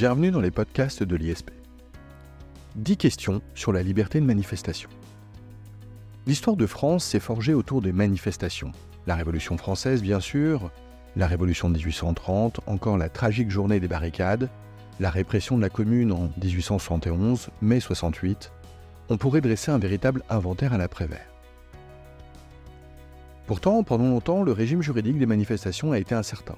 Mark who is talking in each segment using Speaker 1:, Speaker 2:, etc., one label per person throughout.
Speaker 1: bienvenue dans les podcasts de l'ISP. 10 questions sur la liberté de manifestation. L'histoire de France s'est forgée autour des manifestations. La Révolution française, bien sûr, la Révolution de 1830, encore la tragique journée des barricades, la répression de la Commune en 1871, mai 68, on pourrait dresser un véritable inventaire à l'après-vert. Pourtant, pendant longtemps, le régime juridique des manifestations a été incertain.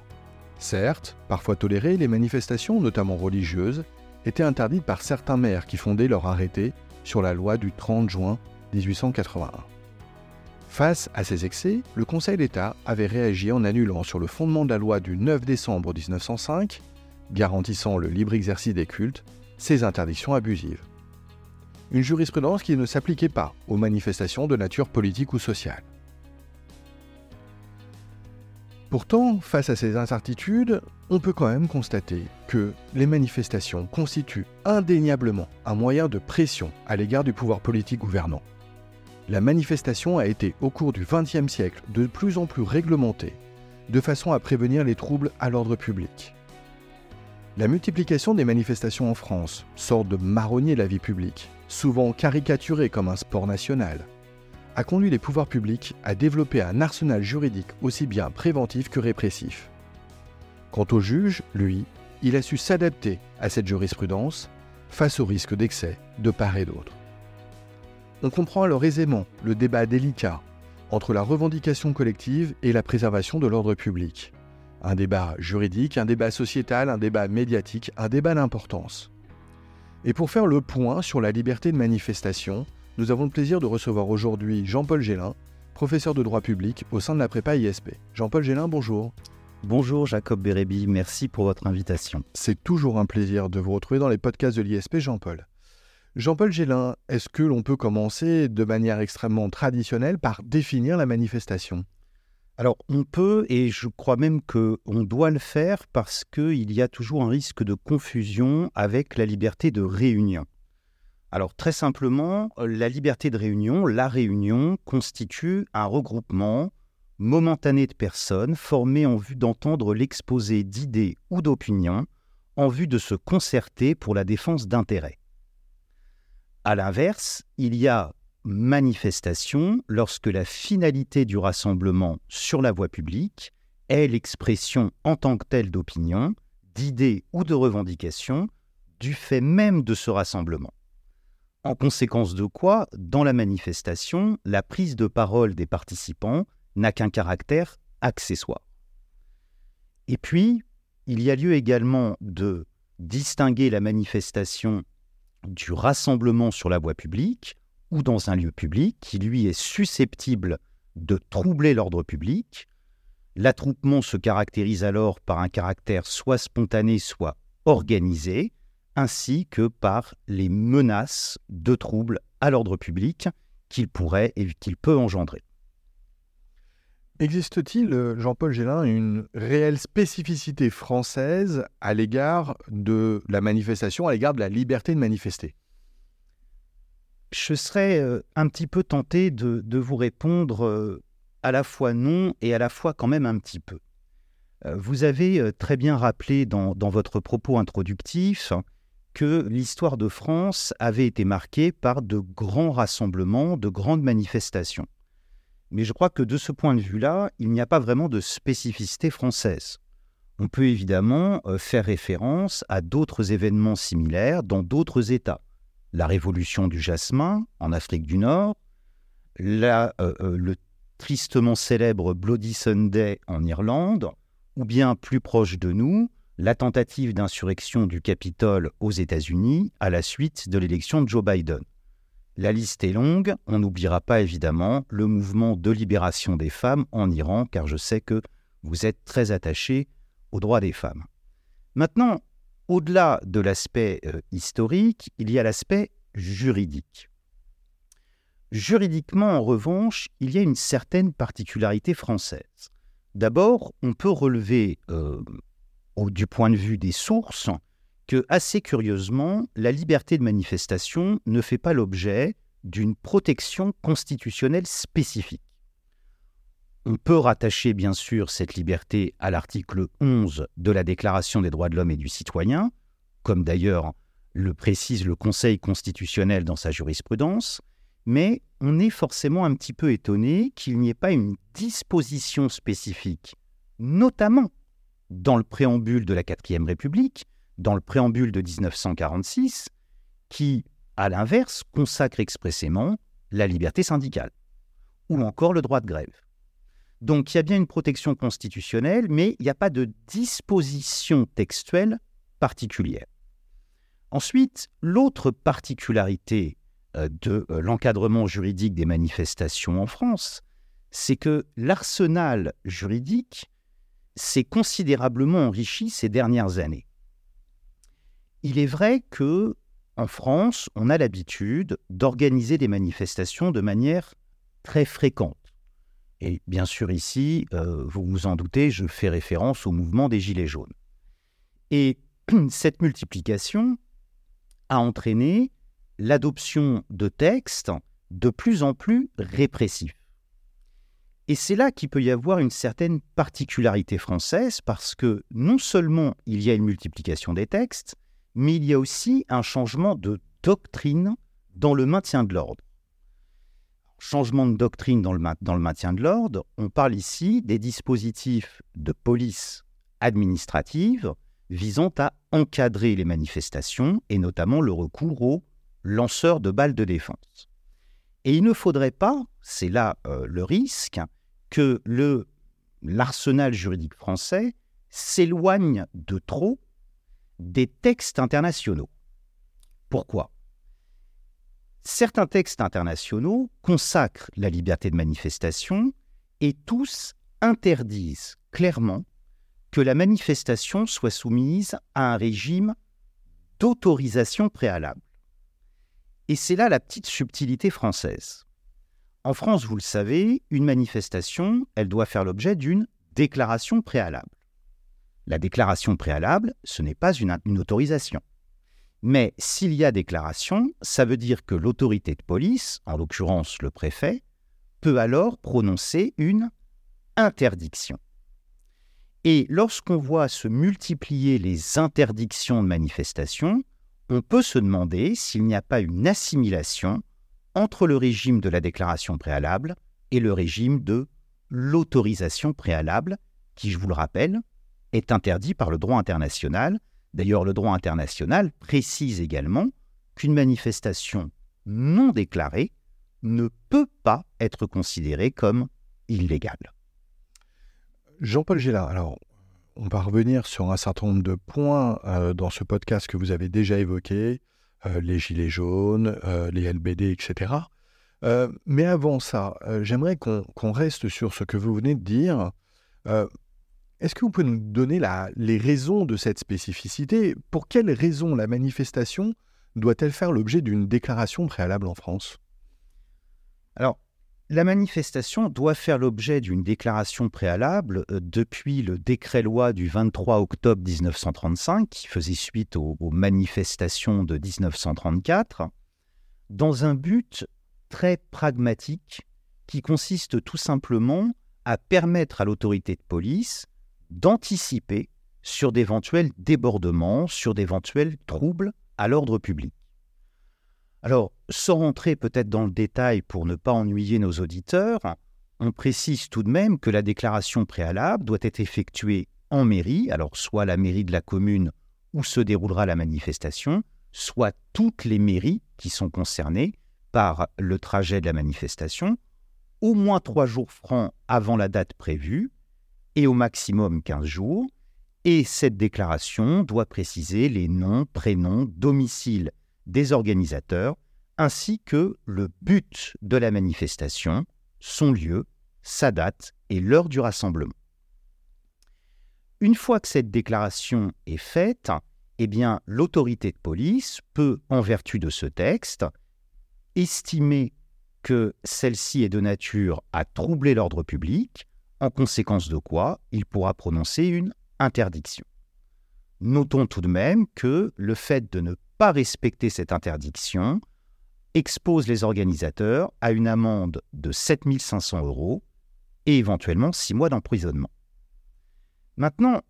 Speaker 1: Certes, parfois tolérées, les manifestations, notamment religieuses, étaient interdites par certains maires qui fondaient leur arrêté sur la loi du 30 juin 1881. Face à ces excès, le Conseil d'État avait réagi en annulant sur le fondement de la loi du 9 décembre 1905, garantissant le libre exercice des cultes, ces interdictions abusives. Une jurisprudence qui ne s'appliquait pas aux manifestations de nature politique ou sociale. Pourtant, face à ces incertitudes, on peut quand même constater que les manifestations constituent indéniablement un moyen de pression à l'égard du pouvoir politique gouvernant. La manifestation a été au cours du XXe siècle de plus en plus réglementée, de façon à prévenir les troubles à l'ordre public. La multiplication des manifestations en France, sorte de marronnier la vie publique, souvent caricaturée comme un sport national, a conduit les pouvoirs publics à développer un arsenal juridique aussi bien préventif que répressif. Quant au juge, lui, il a su s'adapter à cette jurisprudence face au risque d'excès de part et d'autre. On comprend alors aisément le débat délicat entre la revendication collective et la préservation de l'ordre public. Un débat juridique, un débat sociétal, un débat médiatique, un débat d'importance. Et pour faire le point sur la liberté de manifestation, nous avons le plaisir de recevoir aujourd'hui Jean-Paul Gélin, professeur de droit public au sein de la prépa ISP. Jean-Paul Gélin, bonjour.
Speaker 2: Bonjour Jacob Bérébi, merci pour votre invitation.
Speaker 1: C'est toujours un plaisir de vous retrouver dans les podcasts de l'ISP, Jean-Paul. Jean-Paul Gélin, est-ce que l'on peut commencer de manière extrêmement traditionnelle par définir la manifestation?
Speaker 2: Alors on peut, et je crois même qu'on doit le faire parce qu'il y a toujours un risque de confusion avec la liberté de réunion. Alors très simplement, euh, la liberté de réunion, la réunion, constitue un regroupement momentané de personnes formées en vue d'entendre l'exposé d'idées ou d'opinions en vue de se concerter pour la défense d'intérêts. A l'inverse, il y a manifestation lorsque la finalité du rassemblement sur la voie publique est l'expression en tant que telle d'opinions, d'idées ou de revendications du fait même de ce rassemblement. En conséquence de quoi, dans la manifestation, la prise de parole des participants n'a qu'un caractère accessoire. Et puis, il y a lieu également de distinguer la manifestation du rassemblement sur la voie publique ou dans un lieu public qui, lui, est susceptible de troubler l'ordre public. L'attroupement se caractérise alors par un caractère soit spontané, soit organisé, ainsi que par les menaces de troubles à l'ordre public qu'il pourrait et qu'il peut engendrer.
Speaker 1: Existe-t-il, euh, Jean-Paul Gélin, une réelle spécificité française à l'égard de la manifestation, à l'égard de la liberté de manifester?
Speaker 2: Je serais euh, un petit peu tenté de, vous répondre euh, à la fois non et à la fois quand même un petit peu. Vous avez très bien rappelé dans votre propos introductif que l'histoire de France avait été marquée par de grands rassemblements, de grandes manifestations. Mais je crois que de ce point de vue-là, il n'y a pas vraiment de spécificité française. On peut évidemment euh, faire référence à d'autres événements similaires dans d'autres États. La révolution du jasmin en Afrique du Nord, euh, euh, le tristement célèbre Bloody Sunday en Irlande, ou bien plus proche de nous, la tentative d'insurrection du Capitole aux États-Unis à la suite de l'élection de Joe Biden. La liste est longue, on n'oubliera pas évidemment le mouvement de libération des femmes en Iran, car je sais que vous êtes très attaché aux droits des femmes. Maintenant, au-delà de l'aspect euh, historique, il y a l'aspect juridique. Juridiquement, en revanche, il y a une certaine particularité française. D'abord, on peut relever euh, du point de vue des sources, que, assez curieusement, la liberté de manifestation ne fait pas l'objet d'une protection constitutionnelle spécifique. On peut rattacher bien sûr cette liberté à l'article 11 de la Déclaration des droits de l'homme et du citoyen, comme d'ailleurs le précise le Conseil constitutionnel dans sa jurisprudence, mais on est forcément un petit peu étonné qu'il n'y ait pas une disposition spécifique, notamment dans le préambule de la Quatrième République, dans le préambule de 1946, qui, à l'inverse, consacre expressément la liberté syndicale, ou encore le droit de grève. Donc il y a bien une protection constitutionnelle, mais il n'y a pas de disposition textuelle particulière. Ensuite, l'autre particularité euh, de euh, l'encadrement juridique des manifestations en France, c'est que l'arsenal juridique s'est considérablement enrichi ces dernières années. Il est vrai que en France, on a l'habitude d'organiser des manifestations de manière très fréquente. Et bien sûr ici, euh, vous vous en doutez, je fais référence au mouvement des Gilets jaunes. Et cette multiplication a entraîné l'adoption de textes de plus en plus répressifs. Et c'est là qu'il peut y avoir une certaine particularité française parce que non seulement il y a une multiplication des textes, mais il y a aussi un changement de doctrine dans le maintien de l'ordre. Changement de doctrine dans le, maintien de l'ordre, on parle ici des dispositifs de police administrative visant à encadrer les manifestations et notamment le recours aux lanceurs de balles de défense. Et il ne faudrait pas, c'est là euh, le risque, que le, l'arsenal juridique français s'éloigne de trop des textes internationaux. Pourquoi? Certains textes internationaux consacrent la liberté de manifestation et tous interdisent clairement que la manifestation soit soumise à un régime d'autorisation préalable. Et c'est là la petite subtilité française. En France, vous le savez, une manifestation, elle doit faire l'objet d'une déclaration préalable. La déclaration préalable, ce n'est pas une, autorisation. Mais s'il y a déclaration, ça veut dire que l'autorité de police, en l'occurrence le préfet, peut alors prononcer une interdiction. Et lorsqu'on voit se multiplier les interdictions de manifestation, on peut se demander s'il n'y a pas une assimilation entre le régime de la déclaration préalable et le régime de l'autorisation préalable, qui, je vous le rappelle, est interdit par le droit international. D'ailleurs, le droit international précise également qu'une manifestation non déclarée ne peut pas être considérée comme illégale.
Speaker 1: Jean-Paul Gélard, alors on va revenir sur un certain nombre de points euh, dans ce podcast que vous avez déjà évoqué, les gilets jaunes, euh, les LBD, etc. mais avant ça, j'aimerais qu'on reste sur ce que vous venez de dire. Est-ce que vous pouvez nous donner les raisons de cette spécificité? Pour quelles raisons la manifestation doit-elle faire l'objet d'une déclaration préalable en France?
Speaker 2: Alors, la manifestation doit faire l'objet d'une déclaration préalable euh, depuis le décret-loi du 23 octobre 1935, qui faisait suite aux, manifestations de 1934, dans un but très pragmatique qui consiste tout simplement à permettre à l'autorité de police d'anticiper sur d'éventuels débordements, sur d'éventuels troubles à l'ordre public. Alors, sans rentrer peut-être dans le détail pour ne pas ennuyer nos auditeurs, on précise tout de même que la déclaration préalable doit être effectuée en mairie, alors soit la mairie de la commune où se déroulera la manifestation, soit toutes les mairies qui sont concernées par le trajet de la manifestation, au moins trois jours francs avant la date prévue, et au maximum 15 jours, et cette déclaration doit préciser les noms, prénoms, domiciles des organisateurs, ainsi que le but de la manifestation, son lieu, sa date et l'heure du rassemblement. Une fois que cette déclaration est faite, eh bien, l'autorité de police peut, en vertu de ce texte, estimer que celle-ci est de nature à troubler l'ordre public, en conséquence de quoi il pourra prononcer une interdiction. Notons tout de même que le fait de ne pas respecter cette interdiction expose les organisateurs à une amende de 7500 euros et éventuellement 6 mois d'emprisonnement. Maintenant,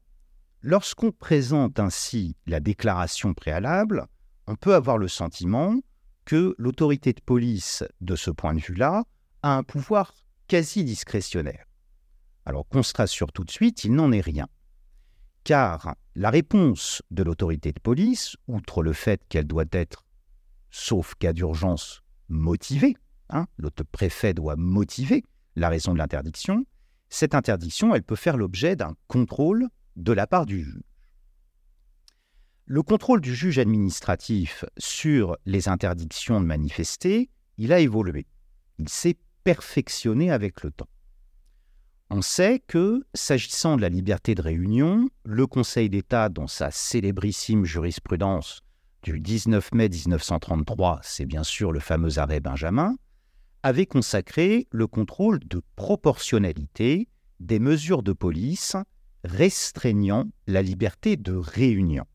Speaker 2: lorsqu'on présente ainsi la déclaration préalable, on peut avoir le sentiment que l'autorité de police, de ce point de vue-là, a un pouvoir quasi discrétionnaire. Alors qu'on se rassure tout de suite, il n'en est rien. Car la réponse de l'autorité de police, outre le fait qu'elle doit être, sauf cas d'urgence, motivée, hein, le préfet doit motiver la raison de l'interdiction, cette interdiction, elle peut faire l'objet d'un contrôle de la part du juge. Le contrôle du juge administratif sur les interdictions de manifester, il a évolué. Il s'est perfectionné avec le temps. On sait que, s'agissant de la liberté de réunion, le Conseil d'État, dans sa célébrissime jurisprudence du 19 mai 1933, c'est bien sûr le fameux arrêt Benjamin, avait consacré le contrôle de proportionnalité des mesures de police restreignant la liberté de réunion.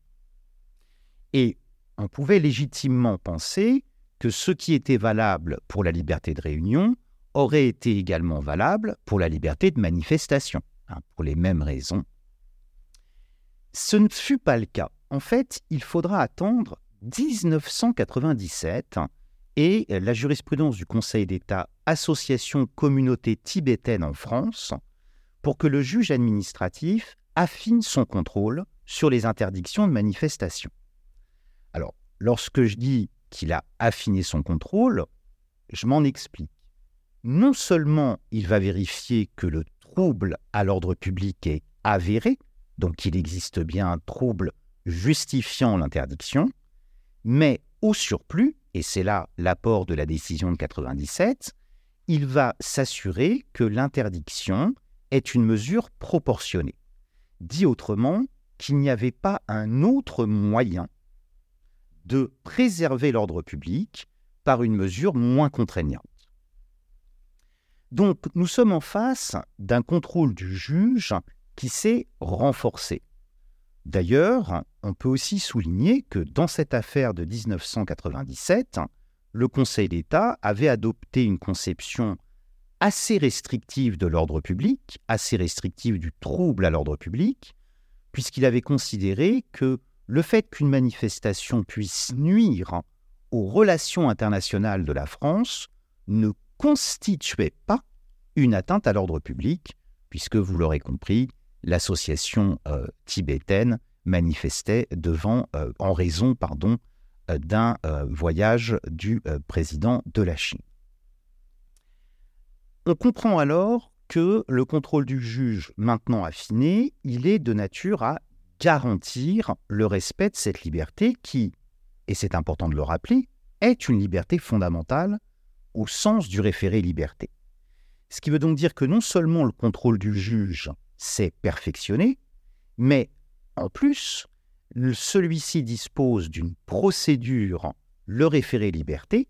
Speaker 2: Et on pouvait légitimement penser que ce qui était valable pour la liberté de réunion aurait été également valable pour la liberté de manifestation, hein, pour les mêmes raisons. Ce ne fut pas le cas. En fait, il faudra attendre 1997 et la jurisprudence du Conseil d'État Association Communauté tibétaine en France pour que le juge administratif affine son contrôle sur les interdictions de manifestation. Alors, lorsque je dis qu'il a affiné son contrôle, je m'en explique. Non seulement il va vérifier que le trouble à l'ordre public est avéré, donc qu'il existe bien un trouble justifiant l'interdiction, mais au surplus, et c'est là l'apport de la décision de 97, il va s'assurer que l'interdiction est une mesure proportionnée. Dit autrement, qu'il n'y avait pas un autre moyen de préserver l'ordre public par une mesure moins contraignante. Donc nous sommes en face d'un contrôle du juge qui s'est renforcé. D'ailleurs, on peut aussi souligner que dans cette affaire de 1997, le Conseil d'État avait adopté une conception assez restrictive de l'ordre public, assez restrictive du trouble à l'ordre public, puisqu'il avait considéré que le fait qu'une manifestation puisse nuire aux relations internationales de la France ne constituait pas une atteinte à l'ordre public, puisque vous l'aurez compris, l'association euh, tibétaine manifestait devant, euh, en raison pardon, euh, d'un voyage du président de la Chine. On comprend alors que le contrôle du juge, maintenant affiné, il est de nature à garantir le respect de cette liberté qui, et c'est important de le rappeler, est une liberté fondamentale au sens du référé liberté. Ce qui veut donc dire que non seulement le contrôle du juge s'est perfectionné, mais en plus, celui-ci dispose d'une procédure, le référé liberté,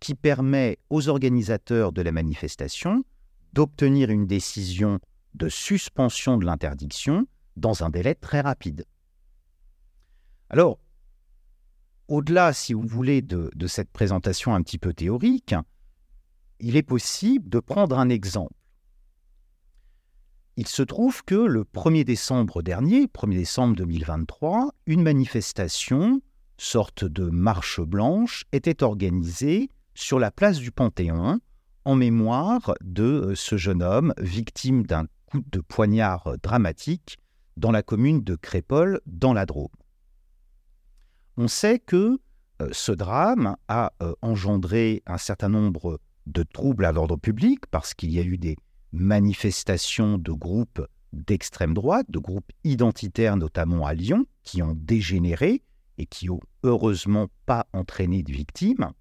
Speaker 2: qui permet aux organisateurs de la manifestation d'obtenir une décision de suspension de l'interdiction dans un délai très rapide. Alors, au-delà, si vous voulez, de, cette présentation un petit peu théorique, il est possible de prendre un exemple. Il se trouve que le 1er décembre dernier, 1er décembre 2023, une manifestation, sorte de marche blanche, était organisée sur la place du Panthéon en mémoire de euh, ce jeune homme victime d'un coup de poignard dramatique dans la commune de Crépol, dans la Drôme. On sait que euh, ce drame a euh, engendré un certain nombre de troubles à l'ordre public parce qu'il y a eu des manifestations de groupes d'extrême droite, de groupes identitaires notamment à Lyon, qui ont dégénéré et qui ont heureusement pas entraîné de victimes.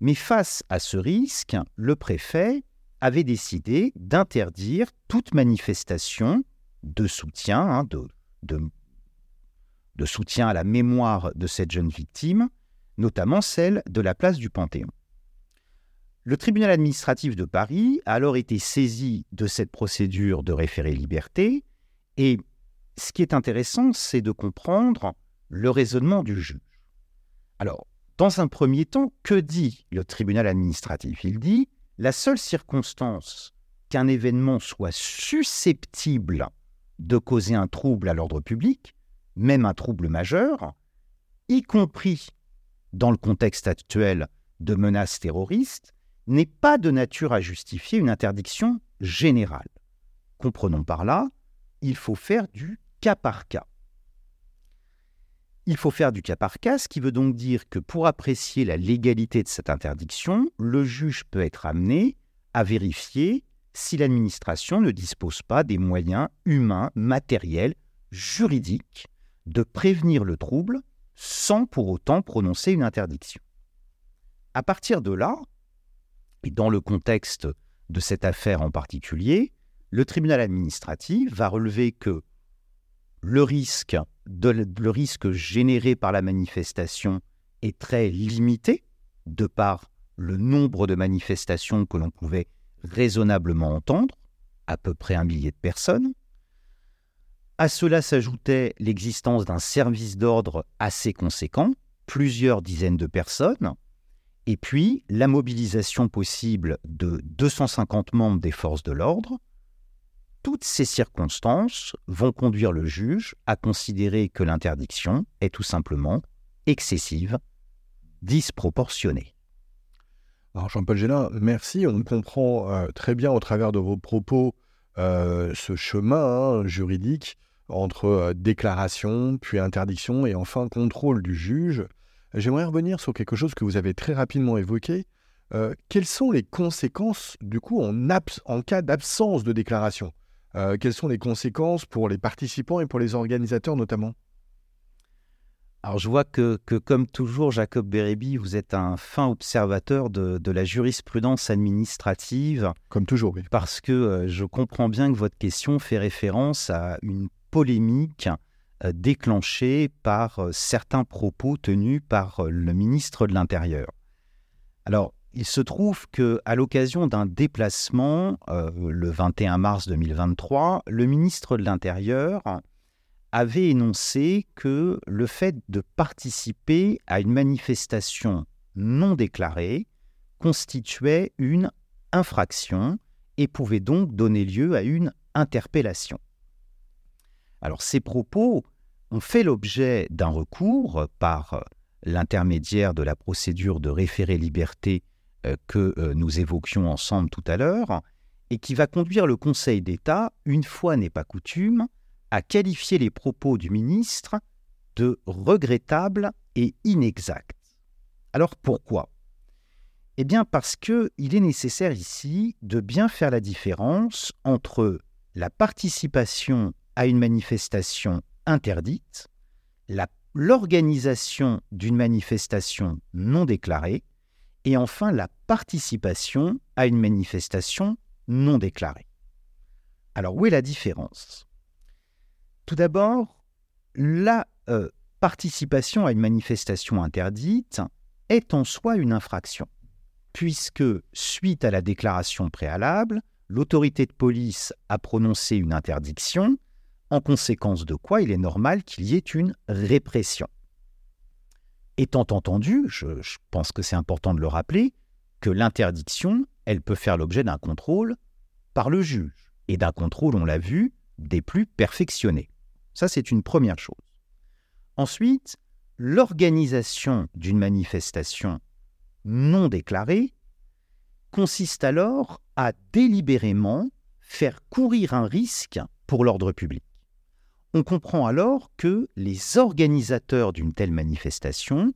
Speaker 2: Mais face à ce risque, le préfet avait décidé d'interdire toute manifestation de soutien, hein, de, de, soutien à la mémoire de cette jeune victime, notamment celle de la place du Panthéon. Le tribunal administratif de Paris a alors été saisi de cette procédure de référé liberté, et ce qui est intéressant, c'est de comprendre le raisonnement du juge. Alors, dans un premier temps, que dit le tribunal administratif? Il dit la seule circonstance qu'un événement soit susceptible de causer un trouble à l'ordre public, même un trouble majeur, y compris dans le contexte actuel de menaces terroristes, n'est pas de nature à justifier une interdiction générale. Comprenons par là, il faut faire du cas par cas. Il faut faire du cas par cas, ce qui veut donc dire que pour apprécier la légalité de cette interdiction, le juge peut être amené à vérifier si l'administration ne dispose pas des moyens humains, matériels, juridiques de prévenir le trouble sans pour autant prononcer une interdiction. À partir de là, et dans le contexte de cette affaire en particulier, le tribunal administratif va relever que le risque, le risque généré par la manifestation est très limité, de par le nombre de manifestations que l'on pouvait raisonnablement entendre, à peu près un millier de personnes. À cela s'ajoutait l'existence d'un service d'ordre assez conséquent, plusieurs dizaines de personnes, et puis la mobilisation possible de 250 membres des forces de l'ordre, toutes ces circonstances vont conduire le juge à considérer que l'interdiction est tout simplement excessive, disproportionnée.
Speaker 1: Alors Jean-Paul Gélin, merci. On comprend euh, très bien au travers de vos propos euh, ce chemin hein, juridique entre euh, déclaration, puis interdiction et enfin contrôle du juge. J'aimerais revenir sur quelque chose que vous avez très rapidement évoqué. quelles sont les conséquences, du coup, en, en cas d'absence de déclaration? Euh, quelles sont les conséquences pour les participants et pour les organisateurs notamment?
Speaker 2: Alors je vois que, comme toujours, Jacob Bérébi, vous êtes un fin observateur de, la jurisprudence administrative.
Speaker 1: Comme toujours, oui.
Speaker 2: Parce que euh, je comprends bien que votre question fait référence à une polémique euh, déclenchée par certains propos tenus par le ministre de l'Intérieur. Alors, il se trouve que, à l'occasion d'un déplacement euh, le 21 mars 2023, le ministre de l'Intérieur avait énoncé que le fait de participer à une manifestation non déclarée constituait une infraction et pouvait donc donner lieu à une interpellation. Alors ces propos ont fait l'objet d'un recours par l'intermédiaire de la procédure de référé liberté euh, que euh, nous évoquions ensemble tout à l'heure, et qui va conduire le Conseil d'État, une fois n'est pas coutume, à qualifier les propos du ministre de regrettables et inexacts. Alors pourquoi? Eh bien parce qu'il est nécessaire ici de bien faire la différence entre la participation à une manifestation interdite, l'organisation d'une manifestation non déclarée, et enfin la participation à une manifestation non déclarée. Alors où est la différence? Tout d'abord, la euh, participation à une manifestation interdite est en soi une infraction, puisque suite à la déclaration préalable, l'autorité de police a prononcé une interdiction, en conséquence de quoi il est normal qu'il y ait une répression étant entendu, je, pense que c'est important de le rappeler, que l'interdiction, elle peut faire l'objet d'un contrôle par le juge, et d'un contrôle, on l'a vu, des plus perfectionnés. Ça, c'est une première chose. Ensuite, l'organisation d'une manifestation non déclarée consiste alors à délibérément faire courir un risque pour l'ordre public on comprend alors que les organisateurs d'une telle manifestation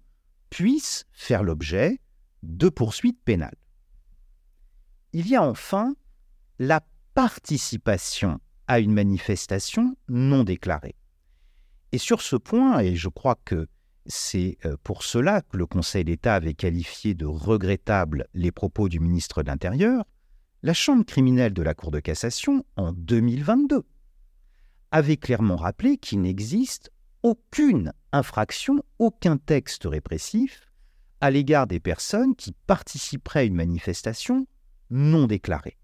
Speaker 2: puissent faire l'objet de poursuites pénales. Il y a enfin la participation à une manifestation non déclarée. Et sur ce point, et je crois que c'est euh, pour cela que le Conseil d'État avait qualifié de regrettables les propos du ministre de l'Intérieur, la Chambre criminelle de la Cour de cassation, en 2022, avait clairement rappelé qu'il n'existe aucune infraction, aucun texte répressif à l'égard des personnes qui participeraient à une manifestation non déclarée.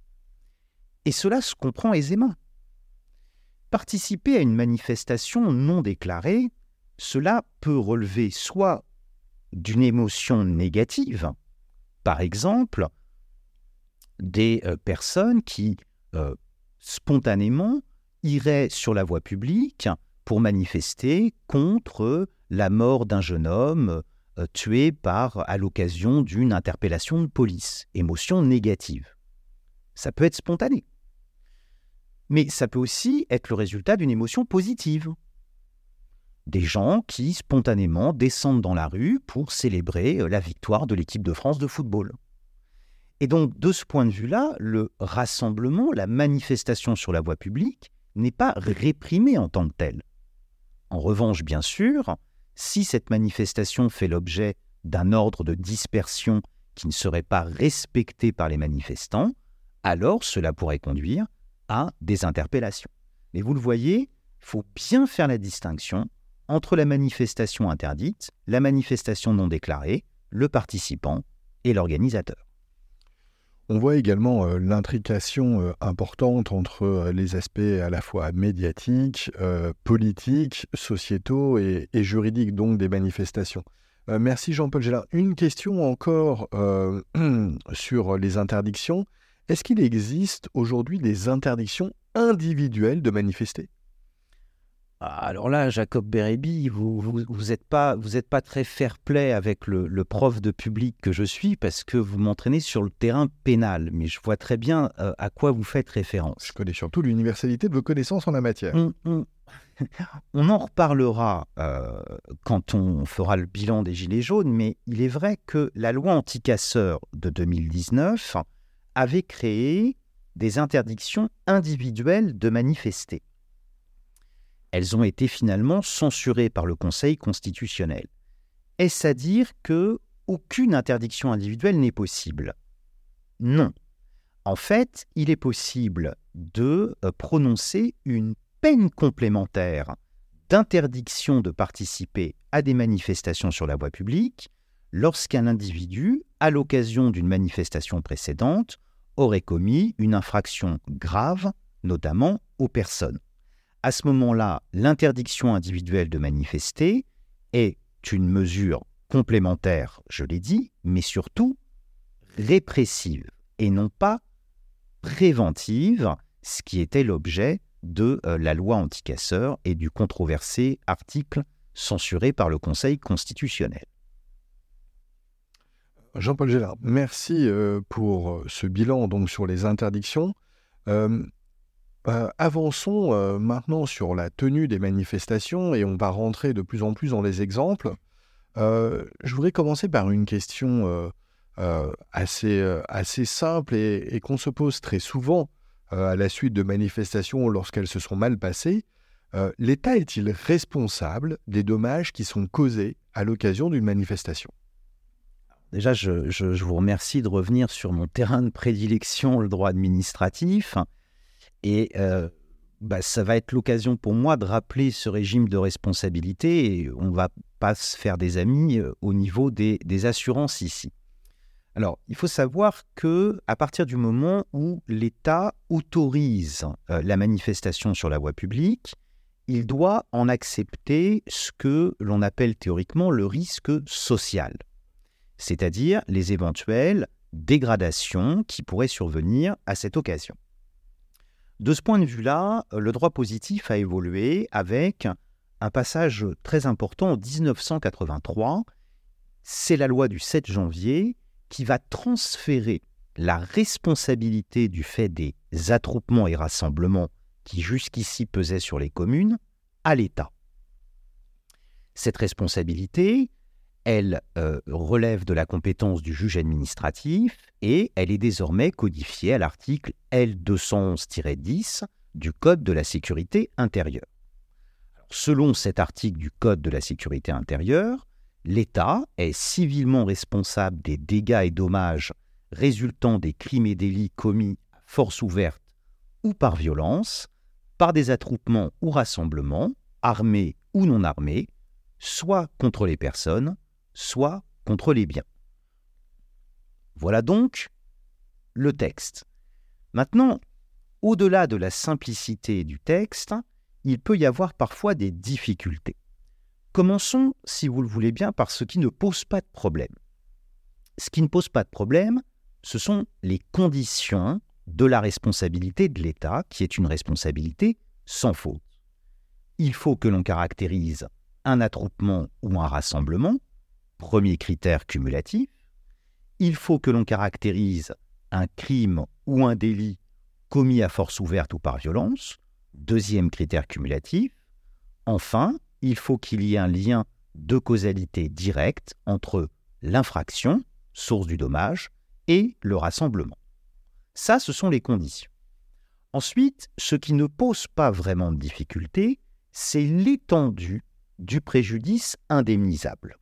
Speaker 2: Et cela se comprend aisément. Participer à une manifestation non déclarée, cela peut relever soit d'une émotion négative, par exemple, des euh, personnes qui, euh, spontanément, irait sur la voie publique pour manifester contre la mort d'un jeune homme euh, tué par à l'occasion d'une interpellation de police, émotion négative. Ça peut être spontané. Mais ça peut aussi être le résultat d'une émotion positive. Des gens qui spontanément descendent dans la rue pour célébrer euh, la victoire de l'équipe de France de football. Et donc, de ce point de vue-là, le rassemblement, la manifestation sur la voie publique n'est pas réprimé en tant que tel. En revanche, bien sûr, si cette manifestation fait l'objet d'un ordre de dispersion qui ne serait pas respecté par les manifestants, alors cela pourrait conduire à des interpellations. Mais vous le voyez, il faut bien faire la distinction entre la manifestation interdite, la manifestation non déclarée, le participant et l'organisateur.
Speaker 1: On voit également euh, l'intrication euh, importante entre euh, les aspects à la fois médiatiques, politiques, sociétaux et, juridiques donc des manifestations. merci Jean-Paul Gélard. Une question encore sur les interdictions. Est-ce qu'il existe aujourd'hui des interdictions individuelles de manifester?
Speaker 2: Alors là, Jacob Bérébi, vous vous n'êtes pas, vous pas très fair-play avec le, prof de public que je suis parce que vous m'entraînez sur le terrain pénal. Mais je vois très bien euh, à quoi vous faites référence.
Speaker 1: Je connais surtout l'universalité de vos connaissances en la matière.
Speaker 2: On, en reparlera euh, quand on fera le bilan des Gilets jaunes, mais il est vrai que la loi anti-casseurs de 2019 avait créé des interdictions individuelles de manifester elles ont été finalement censurées par le Conseil constitutionnel. Est-ce à dire que aucune interdiction individuelle n'est possible? Non. En fait, il est possible de euh, prononcer une peine complémentaire d'interdiction de participer à des manifestations sur la voie publique lorsqu'un individu, à l'occasion d'une manifestation précédente, aurait commis une infraction grave, notamment aux personnes à ce moment-là, l'interdiction individuelle de manifester est une mesure complémentaire, je l'ai dit, mais surtout répressive et non pas préventive, ce qui était l'objet de euh, la loi anticasseur et du controversé article censuré par le Conseil constitutionnel.
Speaker 1: Jean-Paul Gélard, merci euh, pour euh, ce bilan donc sur les interdictions. Avançons euh, maintenant sur la tenue des manifestations et on va rentrer de plus en plus dans les exemples. Euh, je voudrais commencer par une question assez, assez simple et, et qu'on se pose très souvent à la suite de manifestations lorsqu'elles se sont mal passées. L'État est-il responsable des dommages qui sont causés à l'occasion d'une manifestation?
Speaker 2: Déjà, je, je, vous remercie de revenir sur mon terrain de prédilection, le droit administratif. Et euh, bah, ça va être l'occasion pour moi de rappeler ce régime de responsabilité on ne va pas se faire des amis euh, au niveau des, assurances ici. Alors, il faut savoir que à partir du moment où l'État autorise euh, la manifestation sur la voie publique, il doit en accepter ce que l'on appelle théoriquement le risque social, c'est-à-dire les éventuelles dégradations qui pourraient survenir à cette occasion. De ce point de vue-là, euh, le droit positif a évolué avec un passage très important en 1983. C'est la loi du 7 janvier qui va transférer la responsabilité du fait des attroupements et rassemblements qui jusqu'ici pesaient sur les communes à l'État. Cette responsabilité, elle euh, relève de la compétence du juge administratif et elle est désormais codifiée à l'article L211-10 du Code de la sécurité intérieure. selon cet article du Code de la sécurité intérieure, l'État est civilement responsable des dégâts et dommages résultant des crimes et délits commis à force ouverte ou par violence, par des attroupements ou rassemblements, armés ou non armés, soit contre les personnes, soit contre les biens. Voilà donc le texte. Maintenant, au-delà de la simplicité du texte, il peut y avoir parfois des difficultés. Commençons, si vous le voulez bien, par ce qui ne pose pas de problème. Ce qui ne pose pas de problème, ce sont les conditions de la responsabilité de l'État, qui est une responsabilité sans faute. Il faut que l'on caractérise un attroupement ou un rassemblement, premier critère cumulatif. Il faut que l'on caractérise un crime ou un délit commis à force ouverte ou par violence, deuxième critère cumulatif. Enfin, il faut qu'il y ait un lien de causalité directe entre l'infraction, source du dommage, et le rassemblement. Ça, ce sont les conditions. Ensuite, ce qui ne pose pas vraiment de difficulté, c'est l'étendue du préjudice indemnisable.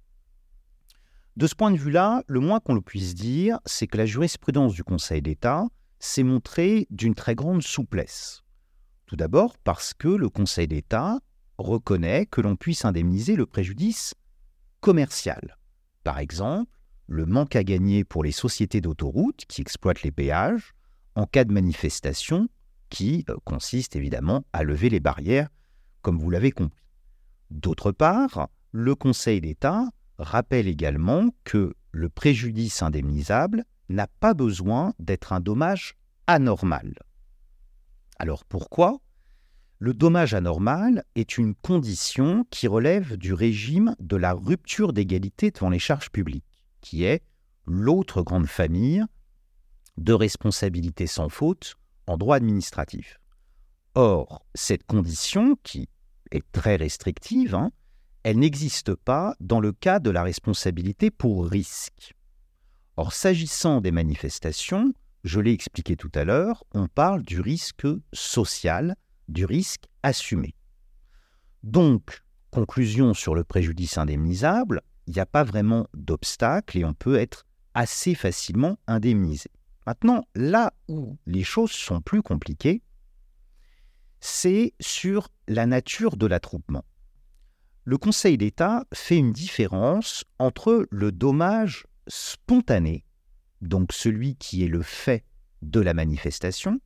Speaker 2: De ce point de vue-là, le moins qu'on le puisse dire, c'est que la jurisprudence du Conseil d'État s'est montrée d'une très grande souplesse. Tout d'abord parce que le Conseil d'État reconnaît que l'on puisse indemniser le préjudice commercial. Par exemple, le manque à gagner pour les sociétés d'autoroutes qui exploitent les péages en cas de manifestation qui euh, consiste évidemment à lever les barrières, comme vous l'avez compris. D'autre part, le Conseil d'État rappelle également que le préjudice indemnisable n'a pas besoin d'être un dommage anormal. Alors pourquoi? Le dommage anormal est une condition qui relève du régime de la rupture d'égalité devant les charges publiques, qui est l'autre grande famille de responsabilité sans faute en droit administratif. Or, cette condition, qui est très restrictive, hein, elle n'existe pas dans le cas de la responsabilité pour risque. Or, s'agissant des manifestations, je l'ai expliqué tout à l'heure, on parle du risque social, du risque assumé. Donc, conclusion sur le préjudice indemnisable, il n'y a pas vraiment d'obstacle et on peut être assez facilement indemnisé. Maintenant, là où les choses sont plus compliquées, c'est sur la nature de l'attroupement. Le Conseil d'État fait une différence entre le dommage spontané, donc celui qui est le fait de la manifestation,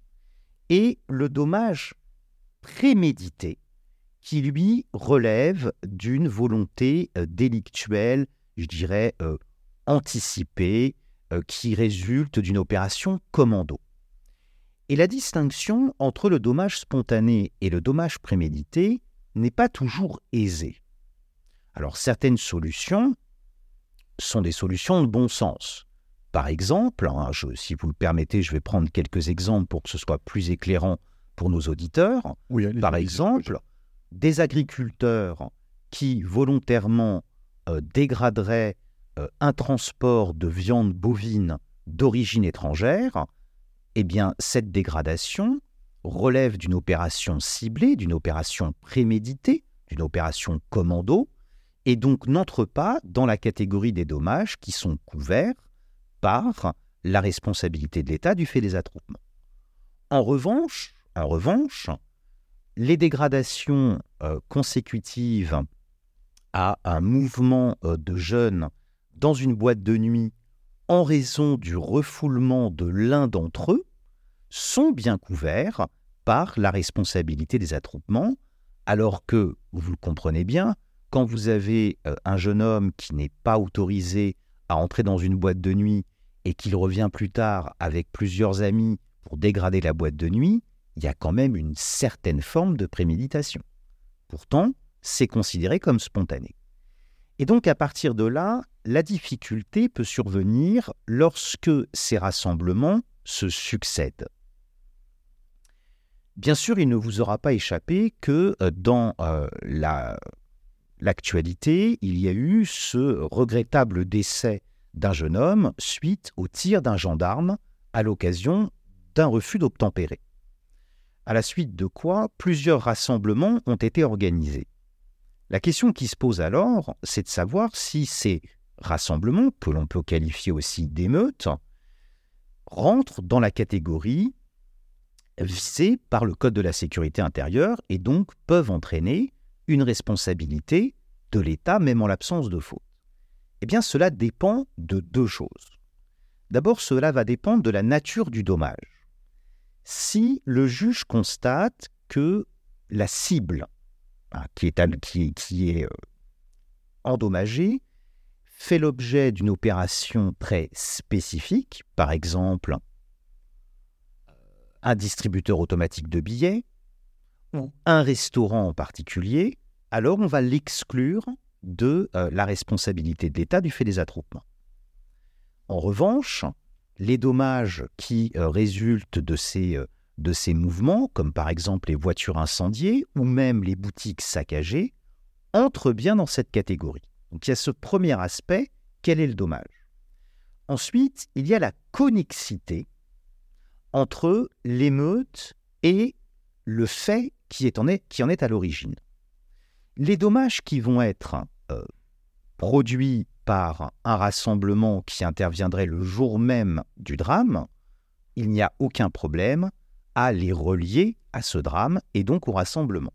Speaker 2: et le dommage prémédité, qui lui relève d'une volonté euh, délictuelle, je dirais, euh, anticipée, euh, qui résulte d'une opération commando. Et la distinction entre le dommage spontané et le dommage prémédité n'est pas toujours aisée. Alors certaines solutions sont des solutions de bon sens. Par exemple, hein, si vous le permettez, je vais prendre quelques exemples pour que ce soit plus éclairant pour nos auditeurs. Par exemple, des agriculteurs qui volontairement euh, dégraderaient euh, un transport de viande bovine d'origine étrangère, eh bien, cette dégradation relève d'une opération ciblée, d'une opération préméditée, d'une opération commando, et donc n'entre pas dans la catégorie des dommages qui sont couverts par la responsabilité de l'État du fait des attroupements. En revanche, en revanche, les dégradations euh, consécutives à un mouvement euh, de jeunes dans une boîte de nuit en raison du refoulement de l'un d'entre eux sont bien couverts par la responsabilité des attroupements, alors que, vous le comprenez bien, quand vous avez euh, un jeune homme qui n'est pas autorisé à entrer dans une boîte de nuit et qu'il revient plus tard avec plusieurs amis pour dégrader la boîte de nuit, il y a quand même une certaine forme de préméditation. Pourtant, c'est considéré comme spontané. Et donc à partir de là, la difficulté peut survenir lorsque ces rassemblements se succèdent. Bien sûr, il ne vous aura pas échappé que euh, dans euh, l'actualité, il y a eu ce regrettable décès d'un jeune homme suite au tir d'un gendarme à l'occasion d'un refus d'obtempérer. À la suite de quoi, plusieurs rassemblements ont été organisés. La question qui se pose alors, c'est de savoir si ces rassemblements, que l'on peut qualifier aussi d'émeutes, rentrent dans la catégorie visée par le Code de la sécurité intérieure et donc peuvent entraîner une responsabilité de l'État même en l'absence de faute. Eh bien, cela dépend de deux choses. D'abord, cela va dépendre de la nature du dommage. Si le juge constate que la cible Hein, qui est, qui, est euh, endommagé fait l'objet d'une opération très spécifique, par exemple un distributeur automatique de billets, ou un restaurant en particulier, alors on va l'exclure de euh, la responsabilité de l'État du fait des attroupements. En revanche, les dommages qui euh, résultent de ces, euh, de ces mouvements, comme par exemple les voitures incendiées ou même les boutiques saccagées, entrent bien dans cette catégorie. Donc il y a ce premier aspect, quel est le dommage? Ensuite, il y a la connexité entre l'émeute et le fait qui, est en, est, qui en est à l'origine. Les dommages qui vont être euh, produits par un rassemblement qui interviendrait le jour même du drame, il n'y a aucun problème à les relier à ce drame et donc au rassemblement.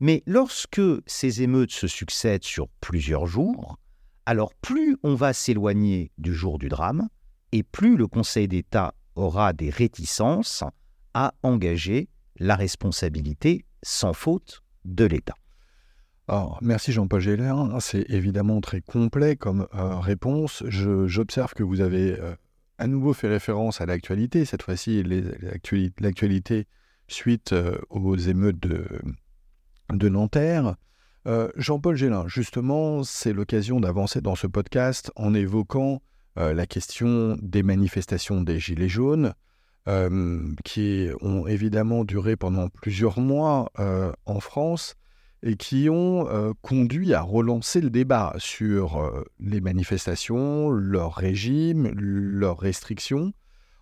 Speaker 2: Mais lorsque ces émeutes se succèdent sur plusieurs jours, alors plus on va s'éloigner du jour du drame, et plus le Conseil d'État aura des réticences à engager la responsabilité sans faute de l'État.
Speaker 1: Alors, merci Jean-Paul Géler. C'est évidemment très complet comme euh, réponse. J'observe que vous avez euh, à nouveau fait référence à l'actualité, cette fois-ci l'actualité suite euh, aux émeutes de, de Nanterre. Jean-Paul Gélin, justement, c'est l'occasion d'avancer dans ce podcast en évoquant la question des manifestations des Gilets jaunes, qui ont évidemment duré pendant plusieurs mois en France et qui ont conduit à relancer le débat sur les manifestations, leur régime, leurs restrictions.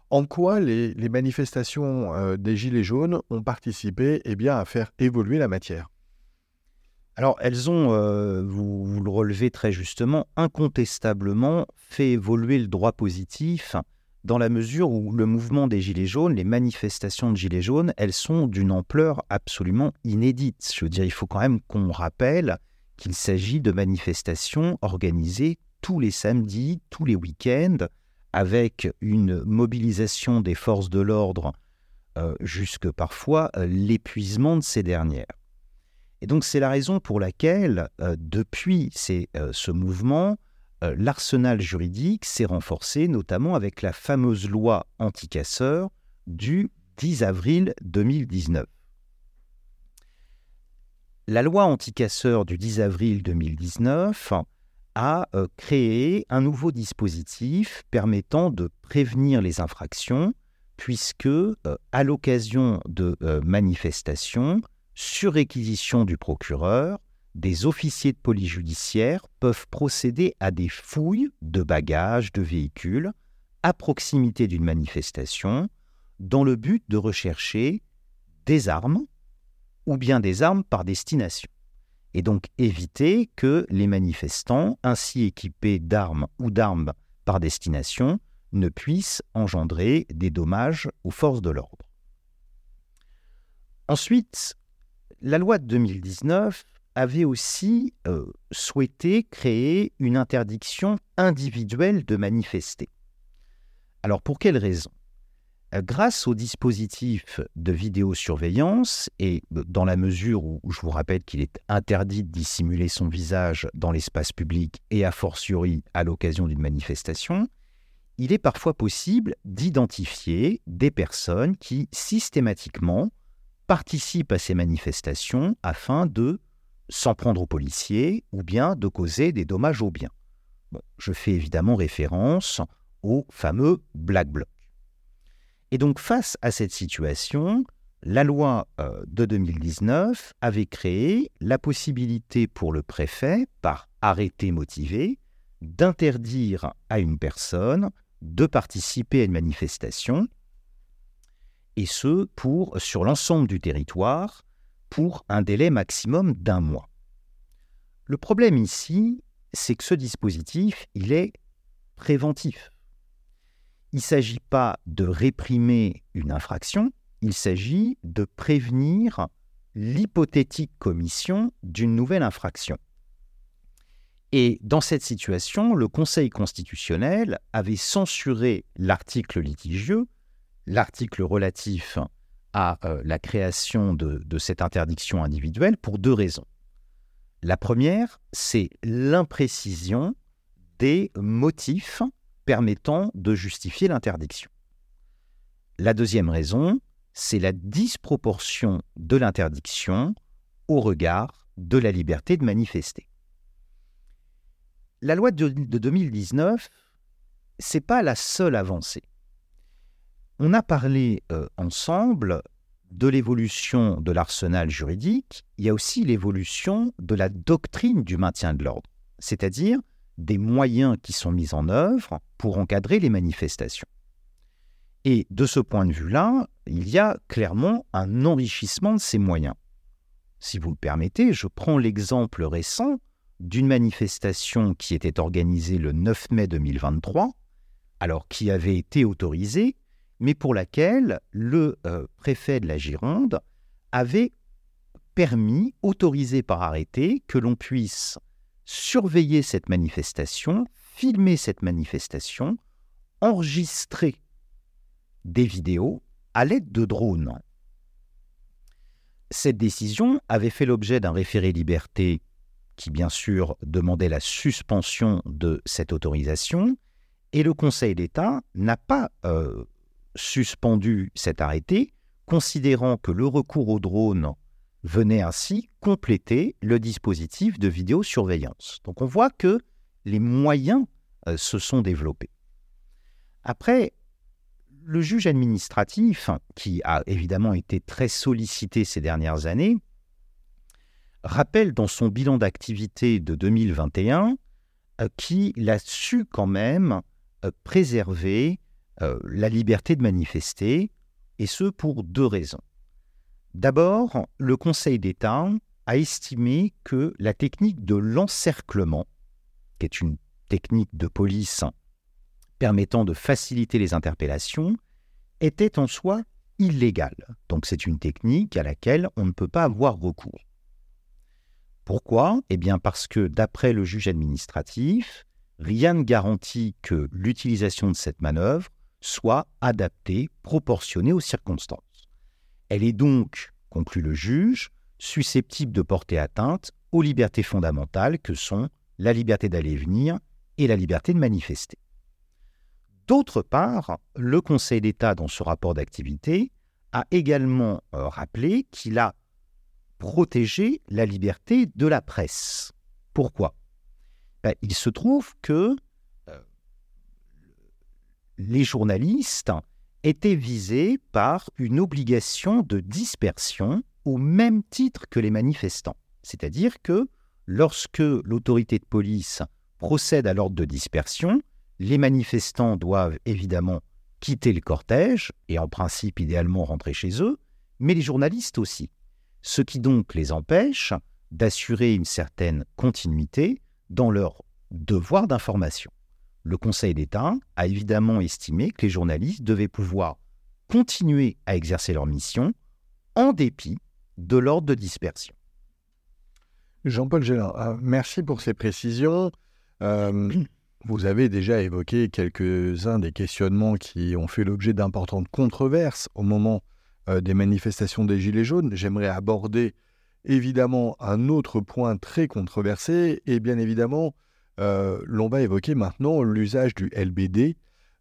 Speaker 1: En quoi les, manifestations des Gilets jaunes ont participé eh bien, à faire évoluer la matière?
Speaker 2: Alors, elles ont, vous, le relevez très justement, incontestablement fait évoluer le droit positif dans la mesure où le mouvement des Gilets jaunes, les manifestations de Gilets jaunes, elles sont d'une ampleur absolument inédite. Je veux dire, il faut quand même qu'on rappelle qu'il s'agit de manifestations organisées tous les samedis, tous les week-ends, avec une mobilisation des forces de l'ordre euh, jusque parfois euh, l'épuisement de ces dernières. Et donc c'est la raison pour laquelle, euh, depuis ce mouvement, euh, l'arsenal juridique s'est renforcé notamment avec la fameuse loi anticasseur du 10 avril 2019. La loi anticasseur du 10 avril 2019 a euh, créé un nouveau dispositif permettant de prévenir les infractions, puisque euh, à l'occasion de manifestations, sur réquisition du procureur, des officiers de police judiciaire peuvent procéder à des fouilles de bagages, de véhicules, à proximité d'une manifestation, dans le but de rechercher des armes ou bien des armes par destination, et donc éviter que les manifestants, ainsi équipés d'armes ou d'armes par destination, ne puissent engendrer des dommages aux forces de l'ordre. Ensuite, la loi de 2019 avait aussi euh, souhaité créer une interdiction individuelle de manifester. Alors pour quelle raison? Euh, Grâce au dispositif de vidéosurveillance, et euh, dans la mesure où, je vous rappelle qu'il est interdit de dissimuler son visage dans l'espace public et a fortiori à l'occasion d'une manifestation, il est parfois possible d'identifier des personnes qui systématiquement participent à ces manifestations afin de s'en prendre aux policiers ou bien de causer des dommages aux biens. je fais évidemment référence au fameux Black Bloc. Et donc face à cette situation, la loi euh, de 2019 avait créé la possibilité pour le préfet, par arrêté motivé, d'interdire à une personne de participer à une manifestation, et ce pour sur l'ensemble du territoire, pour un délai maximum d'un mois. Le problème ici, c'est que ce dispositif, il est préventif. Il ne s'agit pas de réprimer une infraction, il s'agit de prévenir l'hypothétique commission d'une nouvelle infraction. Et dans cette situation, le Conseil constitutionnel avait censuré l'article litigieux, l'article relatif à euh, la création de, cette interdiction individuelle pour deux raisons. La première, c'est l'imprécision des motifs permettant de justifier l'interdiction. La deuxième raison, c'est la disproportion de l'interdiction au regard de la liberté de manifester. La loi de, 2019, c'est pas la seule avancée. On a parlé euh, ensemble de l'évolution de l'arsenal juridique, il y a aussi l'évolution de la doctrine du maintien de l'ordre, c'est-à-dire des moyens qui sont mis en œuvre pour encadrer les manifestations. Et de ce point de vue-là, il y a clairement un enrichissement de ces moyens. Si vous le permettez, je prends l'exemple récent d'une manifestation qui était organisée le 9 mai 2023, alors qui avait été autorisée, mais pour laquelle le euh, préfet de la Gironde avait permis, autorisé par arrêté, que l'on puisse surveiller cette manifestation, filmer cette manifestation, enregistrer des vidéos à l'aide de drones. Cette décision avait fait l'objet d'un référé liberté qui, bien sûr, demandait la suspension de cette autorisation, et le Conseil d'État n'a pas euh, suspendu cet arrêté, considérant que le recours au drone venait ainsi compléter le dispositif de vidéosurveillance. Donc on voit que les moyens euh, se sont développés. Après, le juge administratif, qui a évidemment été très sollicité ces dernières années, rappelle dans son bilan d'activité de 2021 euh, qu'il a su quand même euh, préserver la liberté de manifester, et ce pour deux raisons. D'abord, le Conseil d'État a estimé que la technique de l'encerclement, qui est une technique de police permettant de faciliter les interpellations, était en soi illégale. Donc c'est une technique à laquelle on ne peut pas avoir recours. Pourquoi? Eh bien parce que d'après le juge administratif, rien ne garantit que l'utilisation de cette manœuvre soit adaptée, proportionnée aux circonstances. Elle est donc, conclut le juge, susceptible de porter atteinte aux libertés fondamentales que sont la liberté d'aller et venir et la liberté de manifester. D'autre part, le Conseil d'État, dans ce rapport d'activité, a également euh, rappelé qu'il a protégé la liberté de la presse. Pourquoi? Ben, Il se trouve que les journalistes étaient visés par une obligation de dispersion au même titre que les manifestants. C'est-à-dire que lorsque l'autorité de police procède à l'ordre de dispersion, les manifestants doivent évidemment quitter le cortège et en principe idéalement rentrer chez eux, mais les journalistes aussi. Ce qui donc les empêche d'assurer une certaine continuité dans leur devoir d'information le Conseil d'État a évidemment estimé que les journalistes devaient pouvoir continuer à exercer leur mission en dépit de l'ordre de dispersion.
Speaker 1: Jean-Paul Gélin, euh, merci pour ces précisions. Euh, vous avez déjà évoqué quelques-uns des questionnements qui ont fait l'objet d'importantes controverses au moment euh, des manifestations des Gilets jaunes. J'aimerais aborder évidemment un autre point très controversé et bien évidemment l'on va évoquer maintenant l'usage du LBD.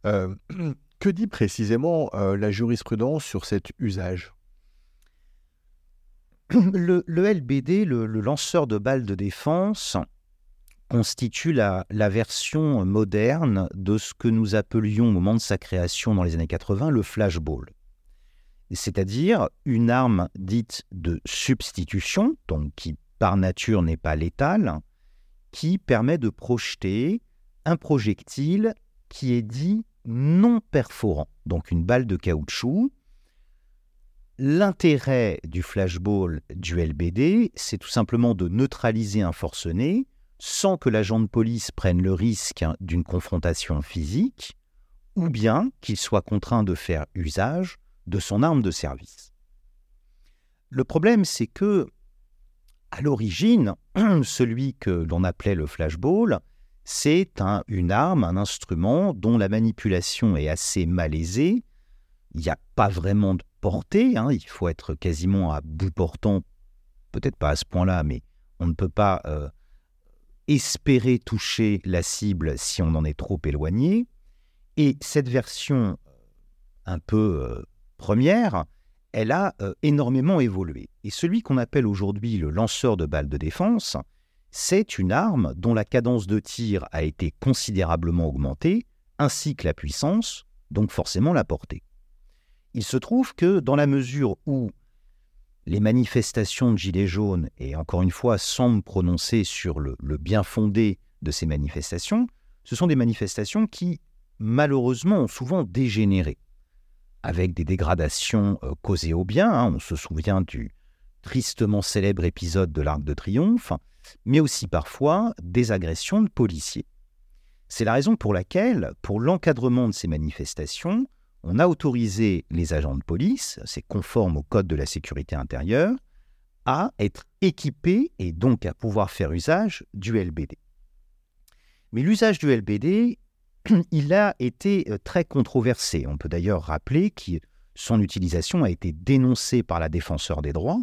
Speaker 1: Euh, que dit précisément euh, la jurisprudence sur cet usage?
Speaker 2: Le, LBD, le, lanceur de balles de défense, constitue la, la, version moderne de ce que nous appelions au moment de sa création dans les années 80 le flashball. C'est-à-dire une arme dite de substitution, donc qui par nature n'est pas létale, qui permet de projeter un projectile qui est dit non perforant, donc une balle de caoutchouc. L'intérêt du flashball du LBD, c'est tout simplement de neutraliser un forcené sans que l'agent de police prenne le risque d'une confrontation physique, ou bien qu'il soit contraint de faire usage de son arme de service. Le problème, c'est que à l'origine, celui que l'on appelait le flashball, c'est une arme, un instrument dont la manipulation est assez malaisée. Il n'y a pas vraiment de portée, hein. il faut être quasiment à bout portant, peut-être pas à ce point-là, mais on ne peut pas euh, espérer toucher la cible si on en est trop éloigné. Et cette version euh, un peu euh, première, elle a euh, énormément évolué. Et celui qu'on appelle aujourd'hui le lanceur de balles de défense, c'est une arme dont la cadence de tir a été considérablement augmentée, ainsi que la puissance, donc forcément la portée. Il se trouve que dans la mesure où les manifestations de Gilets jaunes, et encore une fois, semblent prononcer sur le, bien fondé de ces manifestations, ce sont des manifestations qui, malheureusement, ont souvent dégénéré, avec des dégradations euh, causées au bien. Hein. on se souvient du tristement célèbre épisode de l'Arc de Triomphe, mais aussi parfois des agressions de policiers. C'est la raison pour laquelle, pour l'encadrement de ces manifestations, on a autorisé les agents de police, c'est conforme au Code de la sécurité intérieure, à être équipés et donc à pouvoir faire usage du LBD. Mais l'usage du LBD, il a été euh, très controversé. On peut d'ailleurs rappeler que son utilisation a été dénoncée par la défenseur des droits.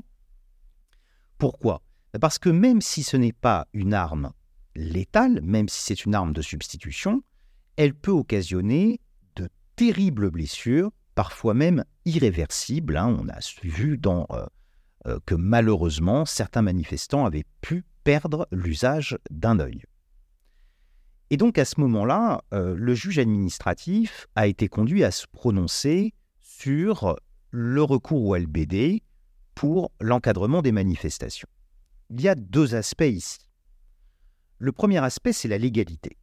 Speaker 2: Pourquoi? Parce que même si ce n'est pas une arme létale, même si c'est une arme de substitution, elle peut occasionner de terribles blessures, parfois même irréversibles. Hein. On a vu euh, euh, que malheureusement, certains manifestants avaient pu perdre l'usage d'un œil. Et donc à ce moment-là, euh, le juge administratif a été conduit à se prononcer sur le recours au LBD pour l'encadrement des manifestations. Il y a deux aspects ici. Le premier aspect, c'est la légalité.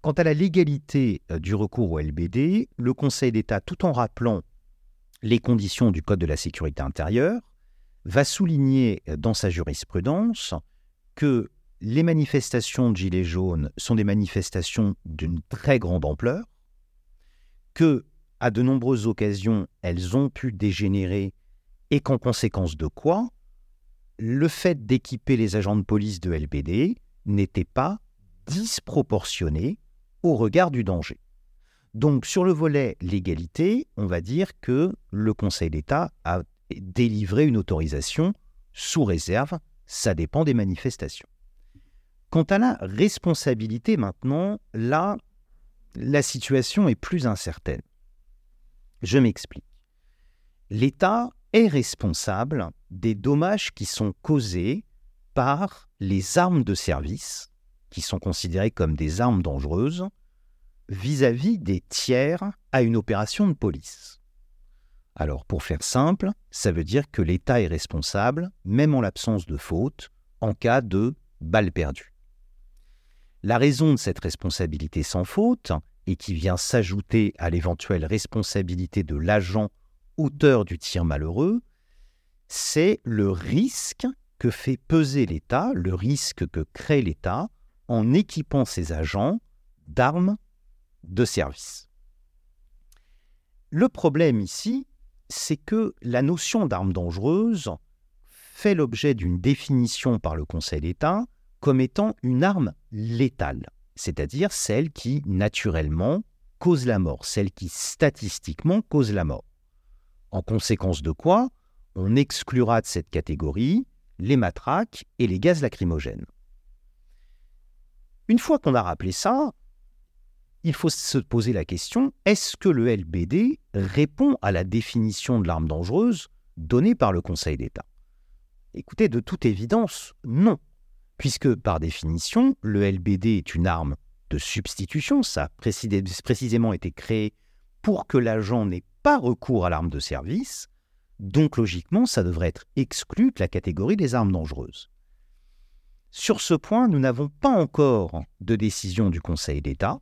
Speaker 2: Quant à la légalité euh, du recours au LBD, le Conseil d'État, tout en rappelant les conditions du Code de la sécurité intérieure, va souligner euh, dans sa jurisprudence que les manifestations de Gilets jaunes sont des manifestations d'une très grande ampleur, que, à de nombreuses occasions, elles ont pu dégénérer et qu'en conséquence de quoi, le fait d'équiper les agents de police de LBD n'était pas disproportionné au regard du danger. Donc sur le volet légalité, on va dire que le Conseil d'État a délivré une autorisation sous réserve, ça dépend des manifestations. Quant à la responsabilité maintenant, là, la situation est plus incertaine. Je m'explique. L'État est responsable des dommages qui sont causés par les armes de service, qui sont considérées comme des armes dangereuses, vis-à-vis des tiers à une opération de police. Alors, pour faire simple, ça veut dire que l'État est responsable, même en l'absence de faute, en cas de balle perdue. La raison de cette responsabilité sans faute, et qui vient s'ajouter à l'éventuelle responsabilité de l'agent auteur du tir malheureux, c'est le risque que fait peser l'État, le risque que crée l'État en équipant ses agents d'armes de service. Le problème ici, c'est que la notion d'arme dangereuse fait l'objet d'une définition par le Conseil d'État comme étant une arme létale, c'est-à-dire celle qui naturellement cause la mort, celle qui statistiquement cause la mort. En conséquence de quoi, on exclura de cette catégorie les matraques et les gaz lacrymogènes. Une fois qu'on a rappelé ça, il faut se poser la question, est-ce que le LBD répond à la définition de l'arme dangereuse donnée par le Conseil d'État? Écoutez, de toute évidence, non. Puisque par définition, le LBD est une arme de substitution, ça a précisément été créé pour que l'agent n'ait pas recours à l'arme de service, donc logiquement, ça devrait être exclu de la catégorie des armes dangereuses. Sur ce point, nous n'avons pas encore de décision du Conseil d'État.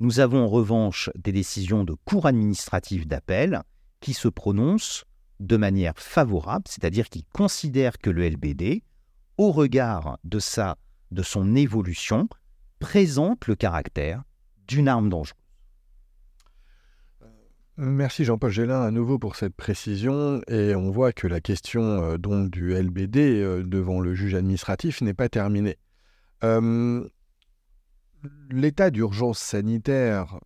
Speaker 2: Nous avons en revanche des décisions de cours administratifs d'appel qui se prononcent de manière favorable, c'est-à-dire qui considèrent que le LBD, au regard de, sa, de son évolution, présente le caractère d'une arme dangereuse.
Speaker 1: Merci Jean-Paul Gélin à nouveau pour cette précision et on voit que la question euh, donc du LBD euh, devant le juge administratif n'est pas terminée. L'état d'urgence sanitaire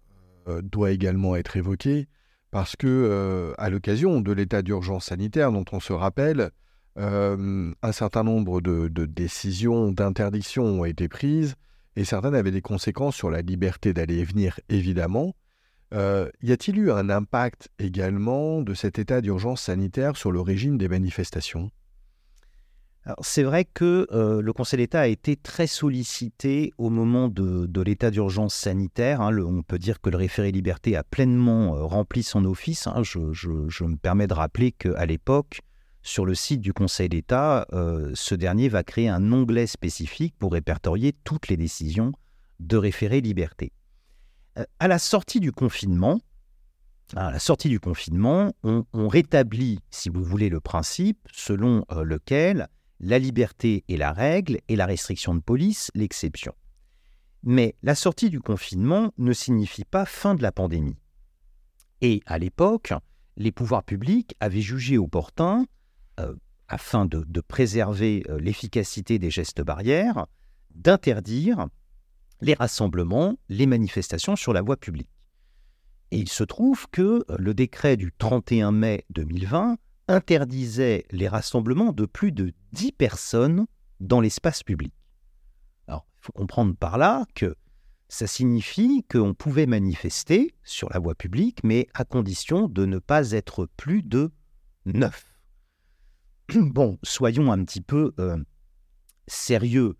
Speaker 1: euh, doit également être évoqué parce que à l'occasion de l'état d'urgence sanitaire dont on se rappelle, un certain nombre de, décisions d'interdiction ont été prises et certaines avaient des conséquences sur la liberté d'aller et venir évidemment Euh, y a-t-il eu un impact également de cet état d'urgence sanitaire sur le régime des manifestations?
Speaker 2: C'est vrai que euh, le Conseil d'État a été très sollicité au moment de, l'état d'urgence sanitaire. Hein. on peut dire que le référé liberté a pleinement euh, rempli son office. Hein. Je, me permets de rappeler qu'à l'époque, sur le site du Conseil d'État, ce dernier va créer un onglet spécifique pour répertorier toutes les décisions de référé liberté. Euh, à la sortie du confinement, on, rétablit, si vous voulez, le principe selon euh, lequel la liberté est la règle et la restriction de police l'exception. Mais la sortie du confinement ne signifie pas fin de la pandémie. Et à l'époque, les pouvoirs publics avaient jugé opportun, euh, afin de préserver l'efficacité des gestes barrières, d'interdire les rassemblements, les manifestations sur la voie publique. Et il se trouve que euh, le décret du 31 mai 2020 interdisait les rassemblements de plus de 10 personnes dans l'espace public. Alors, il faut comprendre par là que ça signifie qu'on pouvait manifester sur la voie publique, mais à condition de ne pas être plus de 9. Bon, soyons un petit peu euh, sérieux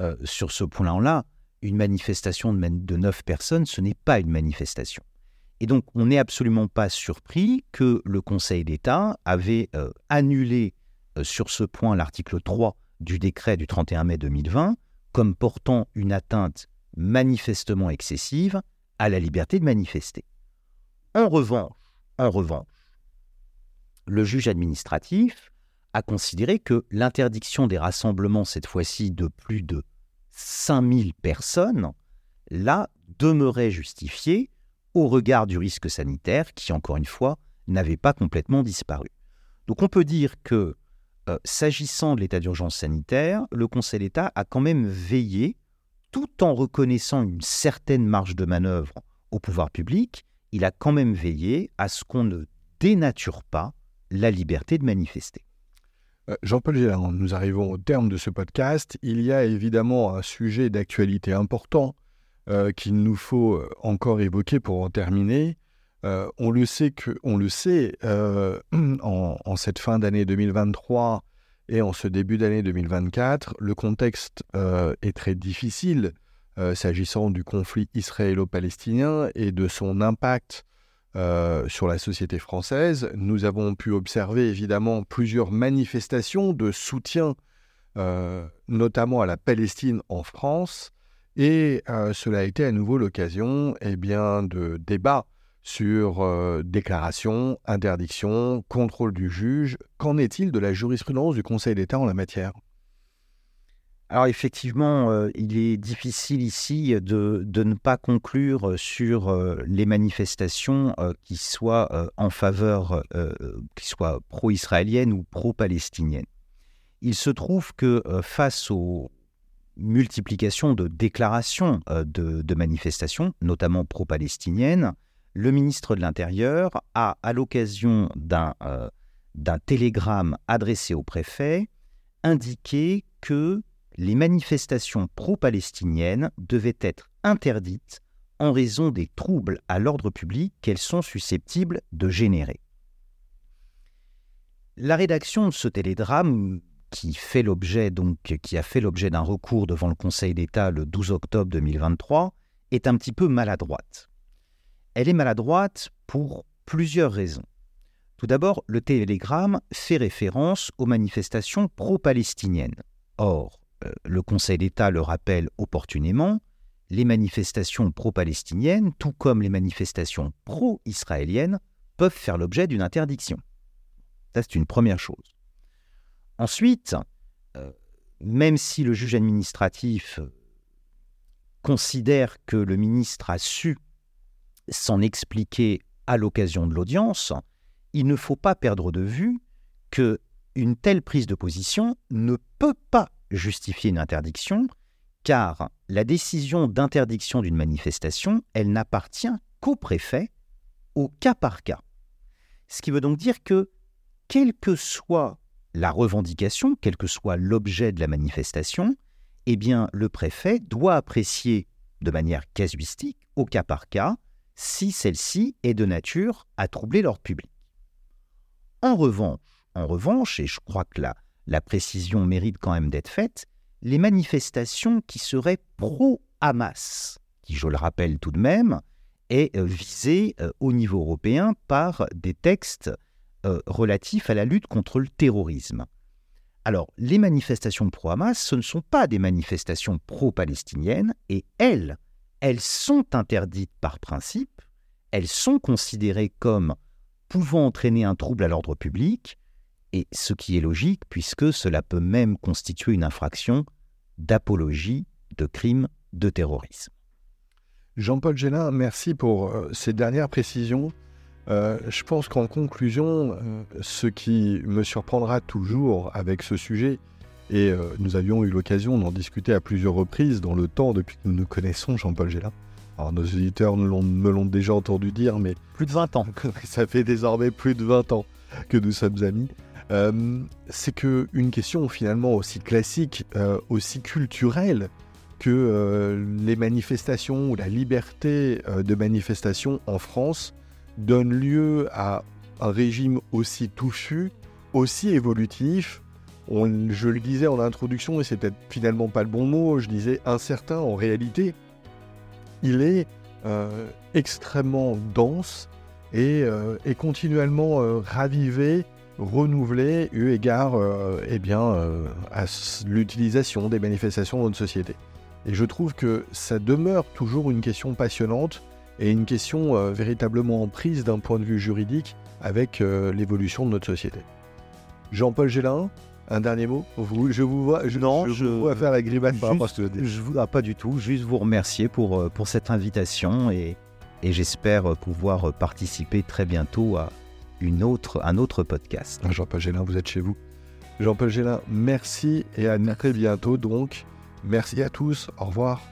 Speaker 2: euh, sur ce point-là une manifestation de neuf personnes, ce n'est pas une manifestation. Et donc, on n'est absolument pas surpris que le Conseil d'État avait euh, annulé sur ce point l'article 3 du décret du 31 mai 2020 comme portant une atteinte manifestement excessive à la liberté de manifester. En revanche, en revanche, le juge administratif a considéré que l'interdiction des rassemblements, cette fois-ci de plus de 5000 personnes, là, demeurait justifiée au regard du risque sanitaire qui, encore une fois, n'avait pas complètement disparu. Donc on peut dire que, euh, s'agissant de l'état d'urgence sanitaire, le Conseil d'État a quand même veillé, tout en reconnaissant une certaine marge de manœuvre au pouvoir public, il a quand même veillé à ce qu'on ne dénature pas la liberté de manifester.
Speaker 1: Euh, Jean-Paul Gélan, nous arrivons au terme de ce podcast. Il y a évidemment un sujet d'actualité important euh, qu'il nous faut euh, encore évoquer pour en terminer. on le sait, que, on le sait en, cette fin d'année 2023 et en ce début d'année 2024, le contexte est très difficile s'agissant du conflit israélo-palestinien et de son impact euh, sur la société française. Nous avons pu observer évidemment plusieurs manifestations de soutien, euh, notamment à la Palestine en France, et euh, cela a été à nouveau l'occasion eh bien, de débats sur déclaration, interdiction, contrôle du juge. Qu'en est-il de la jurisprudence du Conseil d'État en la matière?
Speaker 2: Alors effectivement, euh, il est difficile ici de, ne pas conclure sur euh, les manifestations euh, qui soient en faveur, qui soient pro-israéliennes ou pro-palestiniennes. Il se trouve que face aux multiplications de déclarations de, de, manifestations, notamment pro-palestiniennes, le ministre de l'Intérieur a, à l'occasion d'un télégramme adressé au préfet, indiqué que les manifestations pro-palestiniennes devaient être interdites en raison des troubles à l'ordre public qu'elles sont susceptibles de générer. La rédaction de ce télédrame, qui, fait l'objet donc, qui a fait l'objet d'un recours devant le Conseil d'État le 12 octobre 2023, est un petit peu maladroite. Elle est maladroite pour plusieurs raisons. Tout d'abord, le télégramme fait référence aux manifestations pro-palestiniennes. Or, le Conseil d'État le rappelle opportunément, les manifestations pro-palestiniennes, tout comme les manifestations pro-israéliennes, peuvent faire l'objet d'une interdiction. Ça, c'est une première chose. Ensuite, euh, même si le juge administratif euh, considère que le ministre a su s'en expliquer à l'occasion de l'audience, il ne faut pas perdre de vue que une telle prise de position ne peut pas justifier une interdiction, car la décision d'interdiction d'une manifestation, elle n'appartient qu'au préfet, au cas par cas. Ce qui veut donc dire que, quelle que soit la revendication, quel que soit l'objet de la manifestation, eh bien, le préfet doit apprécier de manière casuistique, au cas par cas, si celle-ci est de nature à troubler l'ordre public. En revanche, en revanche, et je crois que la, la précision mérite quand même d'être faite, les manifestations qui seraient pro-Hamas, qui, je le rappelle tout de même, est euh, visée euh, au niveau européen par des textes euh, relatifs à la lutte contre le terrorisme. Alors, les manifestations pro-Hamas, ce ne sont pas des manifestations pro-palestiniennes, et elles, elles sont interdites par principe, elles sont considérées comme pouvant entraîner un trouble à l'ordre public, et ce qui est logique puisque cela peut même constituer une infraction d'apologie de crimes de terrorisme.
Speaker 1: Jean-Paul Gélin, merci pour euh, ces dernières précisions. Euh, je pense qu'en conclusion, euh, ce qui me surprendra toujours avec ce sujet, et nous avions eu l'occasion d'en discuter à plusieurs reprises dans le temps depuis que nous nous connaissons, Jean-Paul Gélin. Alors nos auditeurs me l'ont déjà entendu dire, mais...
Speaker 2: Plus de 20 ans.
Speaker 1: Ça fait désormais plus de 20 ans que nous sommes amis. C'est que une question finalement aussi classique, aussi culturelle, que euh, les manifestations ou la liberté euh, de manifestation en France donne lieu à un régime aussi touffu, aussi évolutif. je le disais en introduction, et c'est peut-être finalement pas le bon mot, je disais incertain en réalité. Il est euh, extrêmement dense et, est continuellement ravivé, renouvelé, eu égard eh bien, à l'utilisation des manifestations dans notre société. Et je trouve que ça demeure toujours une question passionnante et une question euh, véritablement en prise d'un point de vue juridique avec euh, l'évolution de notre société. Jean-Paul Gélin, un dernier mot Je vous vois, je,
Speaker 2: non,
Speaker 1: je, vous vois faire la grimace
Speaker 2: par rapport à ce que je vous ah, Pas du tout, juste vous remercier pour, euh, pour cette invitation et, et j'espère pouvoir participer très bientôt à une autre, un autre podcast.
Speaker 1: Jean-Paul Gélin, vous êtes chez vous. Jean-Paul Gélin, merci et à très bientôt donc. Merci à tous, au revoir.